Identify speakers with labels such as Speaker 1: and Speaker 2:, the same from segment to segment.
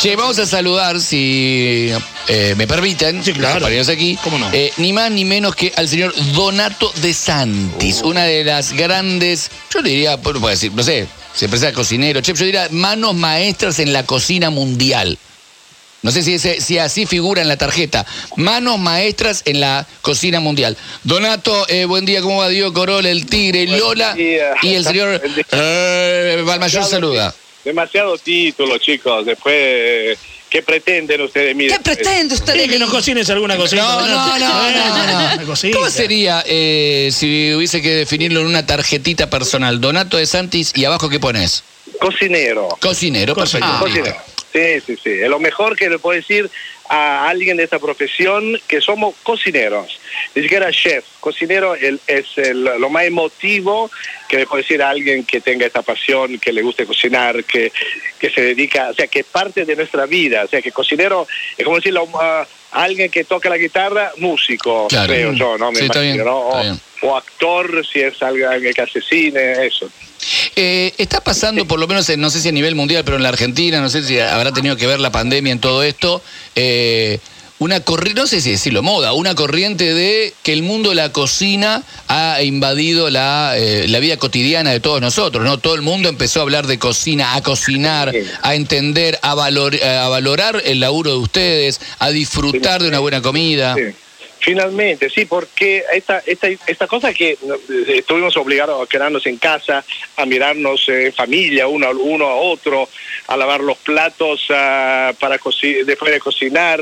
Speaker 1: Che, vamos a saludar, si eh, me permiten,
Speaker 2: Sí, claro.
Speaker 1: compañeros aquí,
Speaker 2: ¿Cómo no?
Speaker 1: eh, ni más ni menos que al señor Donato de Santis,
Speaker 2: Uh.
Speaker 1: una de las grandes, yo diría, bueno, puedo decir, no sé, siempre sea cocinero, chef, yo diría manos maestras en la cocina mundial. No sé si, ese- si así figura en la tarjeta. Manos maestras en la cocina mundial. Donato, eh, buen día, ¿cómo va Diego Corol, el Tigre, Lola?
Speaker 3: día.
Speaker 1: Y el señor
Speaker 3: día.
Speaker 1: eh, Balmayor saluda.
Speaker 3: Demasiado título, chicos. Después, ¿qué pretenden ustedes? Miren,
Speaker 4: ¿Qué pretende usted de
Speaker 2: Sí, que nos cocines alguna cosita.
Speaker 1: No, no, no,
Speaker 2: Eh,
Speaker 1: no. ¿Cómo sería eh, si hubiese que definirlo en una tarjetita personal? Donato de Santis y abajo ¿qué pones?
Speaker 3: Cocinero.
Speaker 1: Cocinero, perfecto.
Speaker 2: Ah.
Speaker 3: Cocinero. Sí, sí, sí. Es lo mejor que le puedo decir a alguien de esta profesión que somos cocineros. Ni siquiera chef. Cocinero el- es el- lo más emotivo que le puedo decir a alguien que tenga esta pasión, que le guste cocinar, que, que se dedica, o sea, que es parte de nuestra vida. O sea, que cocinero es como decirlo a alguien que toca la guitarra, músico,
Speaker 1: Claro.
Speaker 3: creo yo, ¿no? Me
Speaker 1: Sí, está
Speaker 3: imagino,
Speaker 1: bien,
Speaker 3: ¿no?
Speaker 1: está
Speaker 3: O-
Speaker 1: bien.
Speaker 3: o actor, si es alguien que hace cine, eso.
Speaker 1: Eh, está pasando, por lo menos, en- no sé si a nivel mundial, pero en la Argentina, no sé si habrá tenido que ver la pandemia en todo esto, eh, una corriente, no sé si decirlo moda, una corriente de que el mundo de la cocina ha invadido la, eh, la vida cotidiana de todos nosotros, ¿no? Todo el mundo empezó a hablar de cocina, a cocinar, a entender, a, valor- a valorar el laburo de ustedes, a disfrutar de una buena comida.
Speaker 3: Sí. Finalmente, sí, porque esta, esta, esta cosa que eh, estuvimos obligados a quedarnos en casa, a mirarnos eh, en familia, uno, uno a otro, a lavar los platos ah, para después de cocinar,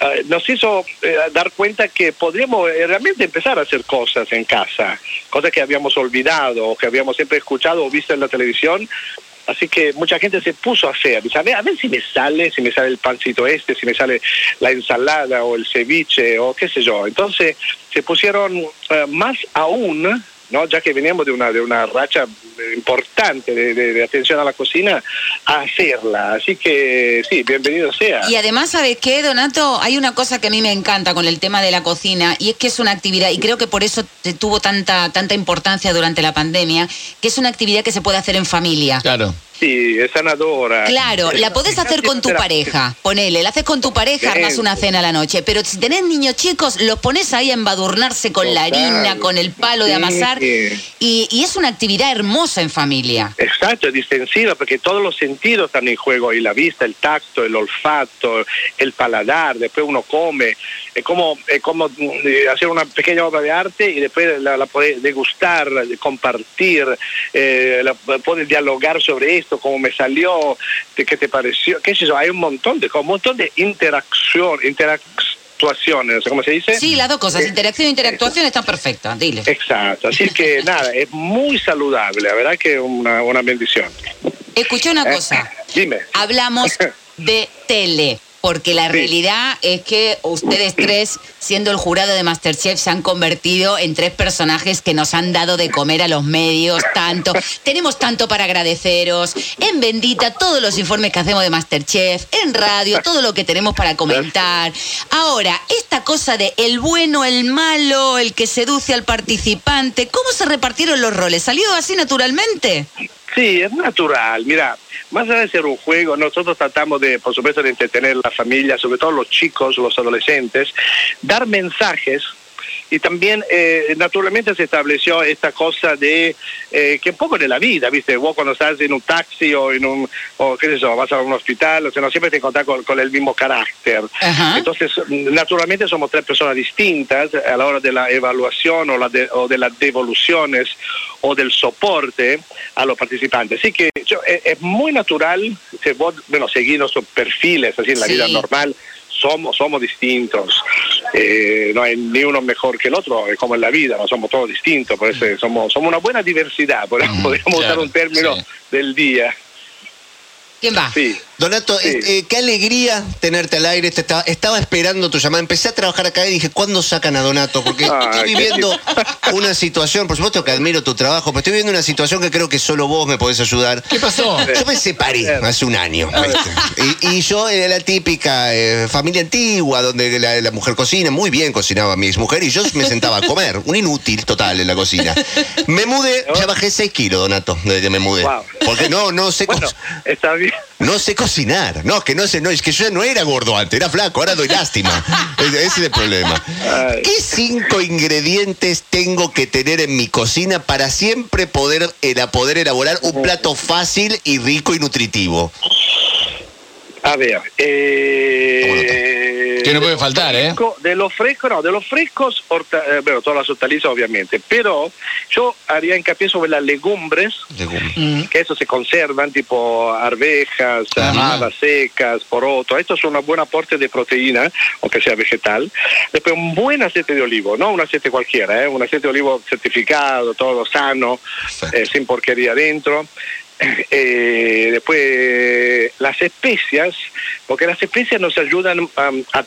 Speaker 3: ah, nos hizo eh, dar cuenta que podríamos eh, realmente empezar a hacer cosas en casa, cosas que habíamos olvidado, o que habíamos siempre escuchado o visto en la televisión, Así que mucha gente se puso a hacer. A ver, a ver si me sale, si me sale el pancito este, si me sale la ensalada o el ceviche o qué sé yo. Entonces se pusieron eh, más aún, ¿no? ya que veníamos de una, de una racha importante de, de- de atención a la cocina, a hacerla. Así que sí, bienvenido sea.
Speaker 4: Y además, ¿sabes qué, Donato? Hay una cosa que a mí me encanta con el tema de la cocina y es que es una actividad, y creo que por eso te- tuvo tanta, tanta importancia durante la pandemia, que es una actividad que se puede hacer en familia.
Speaker 1: Claro.
Speaker 3: Sí, es sanadora.
Speaker 4: Claro, la podés hacer con tu pareja. Ponele, la haces con tu pareja, armas una cena a la noche. Pero si tenés niños chicos, los pones ahí a embadurnarse con la harina, con el palo de amasar. Y, y es una actividad hermosa en familia.
Speaker 3: Exacto, es distensiva porque todos los sentidos están en juego, y la vista, el tacto, el olfato, el paladar, después uno come, es como, es como eh, hacer una pequeña obra de arte y después la, la puede degustar, de compartir, eh, la, puede dialogar sobre esto, cómo me salió, de qué te pareció, qué sé yo, hay un montón de, un montón de interacción, interactuaciones, ¿cómo se dice?
Speaker 4: Sí, las dos cosas,
Speaker 3: Eh,
Speaker 4: interacción e interactuación están perfectas, dile.
Speaker 3: Exacto, así que nada, es muy saludable, la verdad que es una, una bendición.
Speaker 4: Escuché una
Speaker 3: Eh,
Speaker 4: cosa.
Speaker 3: Dime.
Speaker 4: Hablamos de tele, porque la
Speaker 3: Sí.
Speaker 4: realidad es que ustedes tres, siendo el jurado de Masterchef, se han convertido en tres personajes que nos han dado de comer a los medios tanto. Tenemos tanto para agradeceros. En Bendita, todos los informes que hacemos de Masterchef, en radio, todo lo que tenemos para comentar. Ahora, esta cosa de el bueno, el malo, el que seduce al participante, ¿cómo se repartieron los roles? ¿Salió así naturalmente?
Speaker 3: Sí, es natural. Mira, más allá de ser un juego, nosotros tratamos de, por supuesto, de entretener a la familia, sobre todo los chicos, los adolescentes, dar mensajes. Y también, eh, naturalmente, se estableció esta cosa de eh, que un poco de la vida, ¿viste? Vos cuando estás en un taxi o en un, o qué sé yo, vas a un hospital, o sea, no siempre te encontrás con, con el mismo carácter.
Speaker 4: Ajá.
Speaker 3: Entonces, naturalmente somos tres personas distintas a la hora de la evaluación o, la de, o de las devoluciones o del soporte a los participantes. Así que yo, es, es muy natural, vos, bueno, seguir nuestros perfiles así en la
Speaker 4: Sí.
Speaker 3: vida normal, somos, somos distintos. Eh, no hay ni uno mejor que el otro, es como en la vida, no somos todos distintos, por eso somos, somos una buena diversidad, podríamos usar un término
Speaker 1: sí.
Speaker 3: del día.
Speaker 4: ¿Quién va?
Speaker 3: Sí.
Speaker 5: Donato,
Speaker 3: Sí.
Speaker 5: eh, eh, qué alegría tenerte al aire. Te estaba, estaba esperando tu llamada. Empecé a trabajar acá y dije, ¿cuándo sacan a Donato? Porque estoy viviendo una situación, por supuesto que admiro tu trabajo, pero estoy viviendo una situación que creo que solo vos me podés ayudar.
Speaker 2: ¿Qué pasó?
Speaker 5: Yo me separé hace un año. Y, y yo era la típica eh, familia antigua, donde la, la mujer cocina, muy bien cocinaba mi mujer y yo me sentaba a comer. Un inútil total en la cocina. Me mudé, ya bajé 6 kilos, Donato, desde que me mudé.
Speaker 3: Wow.
Speaker 5: Porque no, no sé
Speaker 3: Bueno, está bien.
Speaker 5: no sé cocinar. Cocinar. No, que no sé, no, es que yo ya no era gordo antes, era flaco, ahora doy lástima. Ese es el problema. ¿Qué cinco ingredientes tengo que tener en mi cocina para siempre poder, era- poder elaborar un plato fácil y rico y nutritivo?
Speaker 3: A ver, eh,
Speaker 1: Que no puede faltar, ¿eh?
Speaker 3: fresco- De los frescos, no, de los frescos, horta- eh, bueno, todas las hortalizas obviamente, pero yo haría hincapié sobre las legumbres,
Speaker 5: Legumbres.
Speaker 3: que eso se conservan, tipo arvejas,
Speaker 1: Ajá.
Speaker 3: habas secas, poroto. Esto es un buen aporte de proteína, aunque sea vegetal. Después, un buen aceite de olivo, no un aceite cualquiera, ¿eh? un aceite de olivo certificado, todo sano, eh, sin porquería adentro. Eh, después, las especias, porque las especias nos ayudan um, a,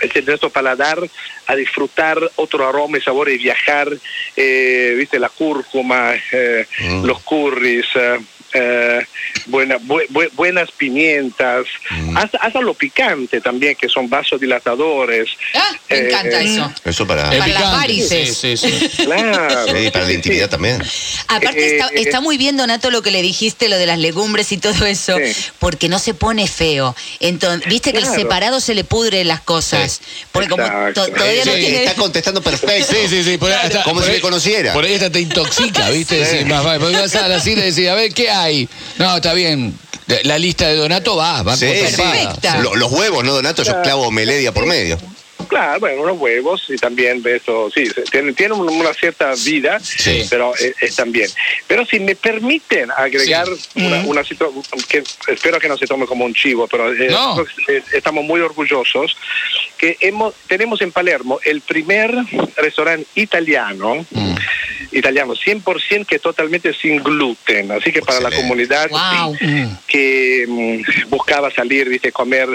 Speaker 3: este, nuestro paladar a disfrutar otro aroma y sabor y viajar, eh, viste, la cúrcuma, eh,
Speaker 5: Mm.
Speaker 3: los curries, eh, eh, buena- bu- bu- buenas pimientas,
Speaker 5: Mm.
Speaker 3: hasta, hasta lo picante también, que son vasodilatadores.
Speaker 4: Ah, me
Speaker 3: Eh,
Speaker 4: encanta eso.
Speaker 5: Eso para,
Speaker 1: El
Speaker 4: Para las varices.
Speaker 1: Sí, sí, sí.
Speaker 3: Claro.
Speaker 5: sí, para la intimidad también.
Speaker 4: Aparte
Speaker 3: Eh,
Speaker 4: está, está muy bien, Donato, lo que le dijiste, lo de las legumbres y todo eso,
Speaker 3: Sí.
Speaker 4: porque no se pone feo. Entonces, viste que el
Speaker 3: Claro.
Speaker 4: separado se le pudre las cosas. Porque como to- todavía no tiene...
Speaker 5: Está contestando perfecto.
Speaker 1: Sí, sí, sí. Por ahí hasta-
Speaker 5: Como
Speaker 1: por
Speaker 5: si
Speaker 1: ahí-
Speaker 5: me conociera.
Speaker 1: Por ahí hasta te intoxica, ¿viste? Más vale, porque vas a la cita y decís, a ver, ¿qué hay? No, está bien. La lista de Donato va, va
Speaker 5: Sí.
Speaker 4: Perfecta.
Speaker 5: Lo- los huevos, ¿no, Donato? Yo clavo meledia por medio.
Speaker 3: Claro, bueno, unos huevos y también eso, sí, se- tienen, tienen un- una cierta vida,
Speaker 1: Sí.
Speaker 3: pero eh, están bien. Pero si me permiten agregar una, una situa- que espero que no se tome como un chivo, pero eh,
Speaker 1: No.
Speaker 3: eh, estamos muy orgullosos que hemos tenemos en Palermo el primer restaurante italiano,
Speaker 1: Mm.
Speaker 3: Italiano 100% que es totalmente sin gluten, así que para la comunidad
Speaker 4: Wow.
Speaker 3: sí, que mm, buscaba salir, viste, comer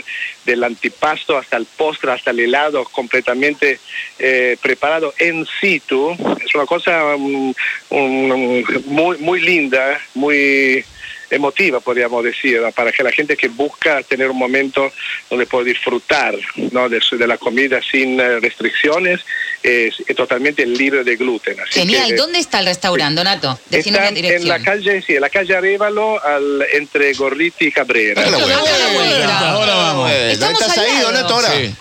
Speaker 3: del antipasto hasta el postre, hasta el helado completamente eh, preparado en situ. Es una cosa mm, un- muy, muy linda, muy emotiva, podríamos decir, ¿no? para que la gente que busca tener un momento donde puede disfrutar ¿no? de, de la comida sin eh, restricciones, es, es totalmente libre de gluten. Así
Speaker 4: Genial.
Speaker 3: que-
Speaker 4: ¿Dónde está el restaurante, Donato?
Speaker 3: Está en la calle, sí, en la calle Arévalo, al, entre Gorriti y Cabrera.
Speaker 5: Vuelta.
Speaker 4: Vuelta.
Speaker 1: Ahora vamos.
Speaker 5: Eh,
Speaker 4: Estamos
Speaker 5: ¿Estás ahí. Donato, ahora?
Speaker 1: Sí.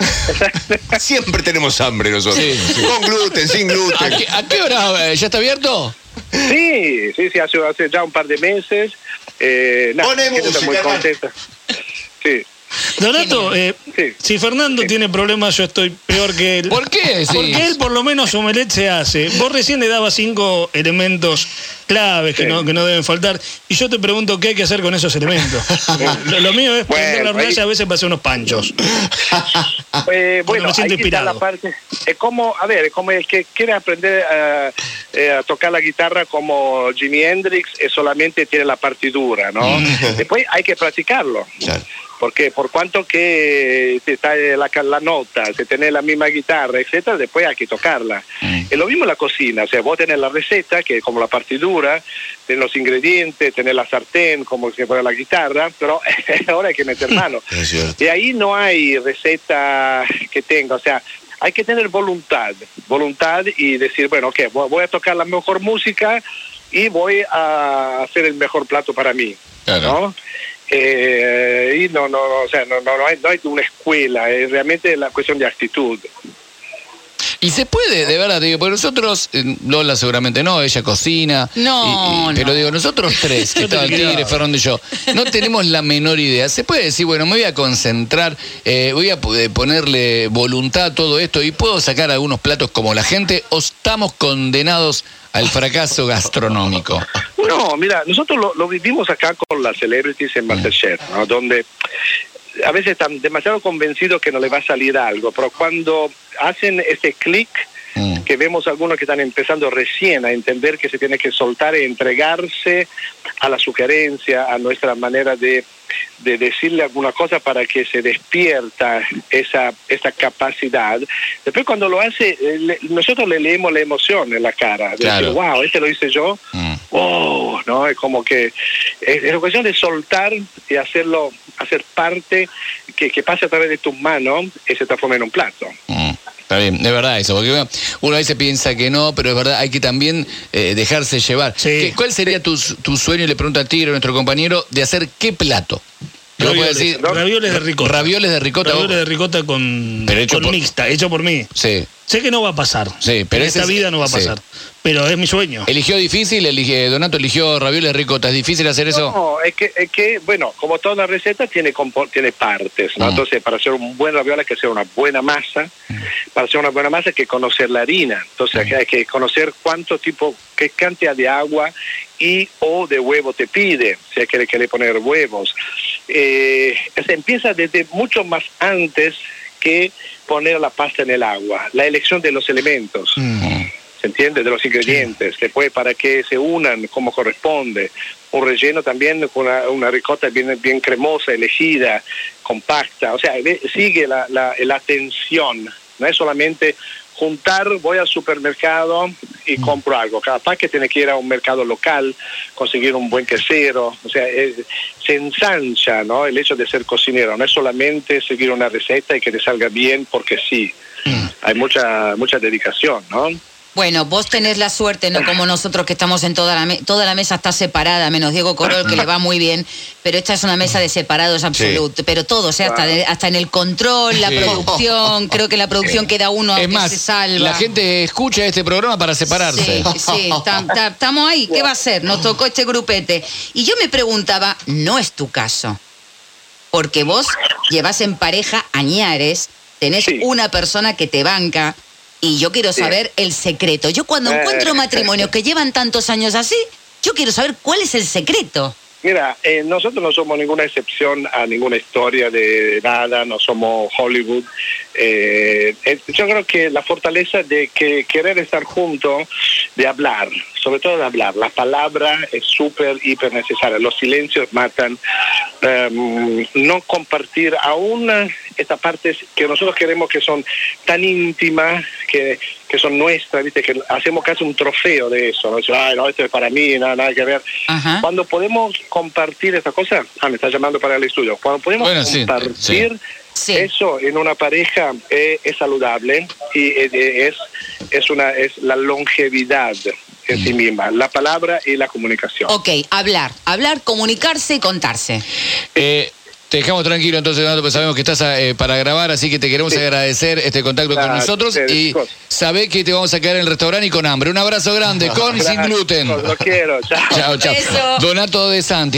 Speaker 5: Siempre tenemos hambre nosotros.
Speaker 1: Sí, sí.
Speaker 5: Con gluten, sin
Speaker 1: ¿A
Speaker 5: gluten.
Speaker 1: qué, a qué hora? eh, ¿Ya está abierto?
Speaker 3: Sí, sí, sí, hace, hace ya un par de meses. Eh, nada,
Speaker 5: Pone
Speaker 3: está muy
Speaker 5: música,
Speaker 3: contenta. Sí,
Speaker 2: Donato, eh,
Speaker 3: Sí.
Speaker 2: si Fernando tiene problemas, yo estoy peor que él.
Speaker 1: ¿Por qué? Sí.
Speaker 2: Porque él por lo menos omelette se hace. Vos recién le dabas cinco elementos claves que,
Speaker 3: Sí.
Speaker 2: no, que no deben faltar. Y yo te pregunto qué hay que hacer con esos elementos. lo, lo mío es
Speaker 3: Bueno,
Speaker 2: prender la hornalla
Speaker 3: ahí-
Speaker 2: a veces para hacer unos panchos.
Speaker 3: Eh, bueno,
Speaker 2: me siento
Speaker 3: ahí está la
Speaker 2: inspirado.
Speaker 3: parte. Es como, a ver, es como el que quiere aprender a, eh, a tocar la guitarra como Jimi Hendrix, eh, solamente tiene la partidura, ¿no? Después hay que practicarlo.
Speaker 5: Claro.
Speaker 3: Porque por cuanto que te está la, la nota, se tiene la misma guitarra, etcétera, después hay que tocarla. Es lo mismo en la cocina, o sea, vos tenés la receta, que es como la partidura, tenés los ingredientes, tenés la sartén, como si fuera la guitarra, pero ahora hay que meter mano. Y ahí no hay receta que tenga, o sea, hay que tener voluntad, voluntad y decir, bueno, ok, voy voy a tocar la mejor música y voy a hacer el mejor plato para mí,
Speaker 1: Claro.
Speaker 3: ¿no? Eh, y no, no, no, o sea, no, no, no hay, no hay una escuela, es realmente la cuestión de actitud.
Speaker 1: Y se puede, de verdad, digo, porque nosotros, eh, Lola seguramente no, ella cocina.
Speaker 4: No,
Speaker 1: y- y- Pero
Speaker 4: no.
Speaker 1: digo, nosotros tres, que
Speaker 2: Yo te
Speaker 1: estaba el
Speaker 2: tiraba.
Speaker 1: Tigre, Fernando y yo, no tenemos la menor idea. Se puede decir, bueno, me voy a concentrar, eh, voy a eh, ponerle voluntad a todo esto y puedo sacar algunos platos como la gente, o estamos condenados al fracaso gastronómico.
Speaker 3: No, mira, nosotros lo, lo vivimos acá con las celebrities en Masterchef, ¿no? Donde a veces están demasiado convencidos que no les va a salir algo, pero cuando hacen ese clic,
Speaker 1: Mm.
Speaker 3: que vemos algunos que están empezando recién a entender que se tiene que soltar e entregarse a la sugerencia, a nuestra manera de, de decirle alguna cosa para que se despierta esa, esa capacidad. Después cuando lo hace, eh, le- nosotros le leemos la emoción en la cara, de
Speaker 1: Claro.
Speaker 3: decir, wow, este lo hice yo,
Speaker 1: Mm.
Speaker 3: Oh, ¿no? Es como que es, es cuestión de soltar y hacerlo, hacer parte, que, que pase a través de tus manos y se transforme en un plato.
Speaker 1: Mm, Está bien, es verdad eso, porque bueno, uno a veces piensa que no, pero es verdad, hay que también eh, dejarse llevar.
Speaker 2: Sí.
Speaker 1: ¿Qué- ¿Cuál sería tu, tu sueño, le pregunto a Tigre, nuestro compañero, de hacer qué plato?
Speaker 2: Ravioles,
Speaker 1: decir-
Speaker 2: ravioles de ricota.
Speaker 1: Ravioles de ricota.
Speaker 2: Ravioles de ricota con,
Speaker 1: Pero hecho
Speaker 2: con
Speaker 1: por-
Speaker 2: mixta, hecho por mí.
Speaker 1: Sí.
Speaker 2: Sé que no va a pasar.
Speaker 1: Sí, pero
Speaker 2: en esta
Speaker 1: es-
Speaker 2: vida no va a
Speaker 1: sí.
Speaker 2: Pero es mi sueño.
Speaker 1: Eligió difícil, elige, Donato eligió ravioles de ricota. ¿Es difícil hacer eso?
Speaker 3: No, es que, es que, bueno, como toda receta tiene, tiene partes, ¿no?
Speaker 1: Mm.
Speaker 3: Entonces, para hacer un buen ravioli hay que hacer una buena masa. Para hacer una buena masa hay que conocer la harina. Entonces, hay que conocer cuánto tipo, qué cantidad de agua y o de huevo te pide, si hay que, que le poner huevos. Eh, se empieza desde mucho más antes que poner la pasta en el agua. La elección de los elementos. ¿Se entiende? De los ingredientes, después para que se unan como corresponde. Un relleno también con una, una ricota bien, bien cremosa, elegida, compacta, o sea, sigue la, la, la atención, no es solamente juntar, voy al supermercado y compro algo. Capaz que tiene que ir a un mercado local, conseguir un buen quesero, o sea, eh, se ensancha ¿no? el hecho de ser cocinero, no es solamente seguir una receta y que te salga bien porque sí. Hay mucha, mucha dedicación, ¿no?
Speaker 4: Bueno, vos tenés la suerte, no como nosotros que estamos en toda la mesa, toda la mesa está separada, menos Diego Corol que le va muy bien, pero esta es una mesa de separados absoluto, pero todo, o sea, hasta, de- hasta en el control, la
Speaker 1: Sí.
Speaker 4: producción, creo que la producción queda uno
Speaker 1: Es
Speaker 4: que
Speaker 1: más,
Speaker 4: se salva.
Speaker 1: la gente escucha este programa para separarse.
Speaker 4: Sí, sí, tam- tam- estamos ahí, ¿qué va a ser? Nos tocó este grupete. Y yo me preguntaba, no es tu caso, porque vos llevas en pareja añares, tenés
Speaker 3: Sí.
Speaker 4: una persona que te banca, y yo quiero
Speaker 3: Sí.
Speaker 4: saber el secreto. Yo cuando
Speaker 3: Eh.
Speaker 4: encuentro matrimonios que llevan tantos años así, yo quiero saber cuál es el secreto.
Speaker 3: Mira, eh, nosotros no somos ninguna excepción a ninguna historia de nada, no somos Hollywood. Eh, eh, yo creo que la fortaleza de que querer estar juntos, de hablar, sobre todo de hablar, la palabra es súper, hiper necesaria. Los silencios matan. Em, no compartir aún estas partes que nosotros queremos que son tan íntimas, que, que son nuestras, ¿viste? que hacemos casi un trofeo de eso. ¿no? Ay, no, esto es para mí, nada, nada que ver.
Speaker 4: Ajá.
Speaker 3: Cuando podemos compartir estas cosas, ah, me está llamando para el estudio, cuando podemos
Speaker 1: Bueno, sí,
Speaker 3: compartir
Speaker 4: Sí.
Speaker 3: eso en una pareja eh, es saludable y eh, eh, es, es, una, es la longevidad en sí misma, la palabra y la comunicación.
Speaker 4: Ok, hablar, hablar, comunicarse y contarse.
Speaker 1: Eh, te dejamos tranquilo entonces, Donato, porque sabemos que estás eh, para grabar, así que te queremos
Speaker 3: Sí.
Speaker 1: agradecer este contacto con nosotros
Speaker 3: ustedes,
Speaker 1: y
Speaker 3: chicos.
Speaker 1: sabé que te vamos a quedar en el restaurante y con hambre. Un abrazo grande, con y sin gluten.
Speaker 3: Lo quiero, chao.
Speaker 1: Chao. Donato de Santi.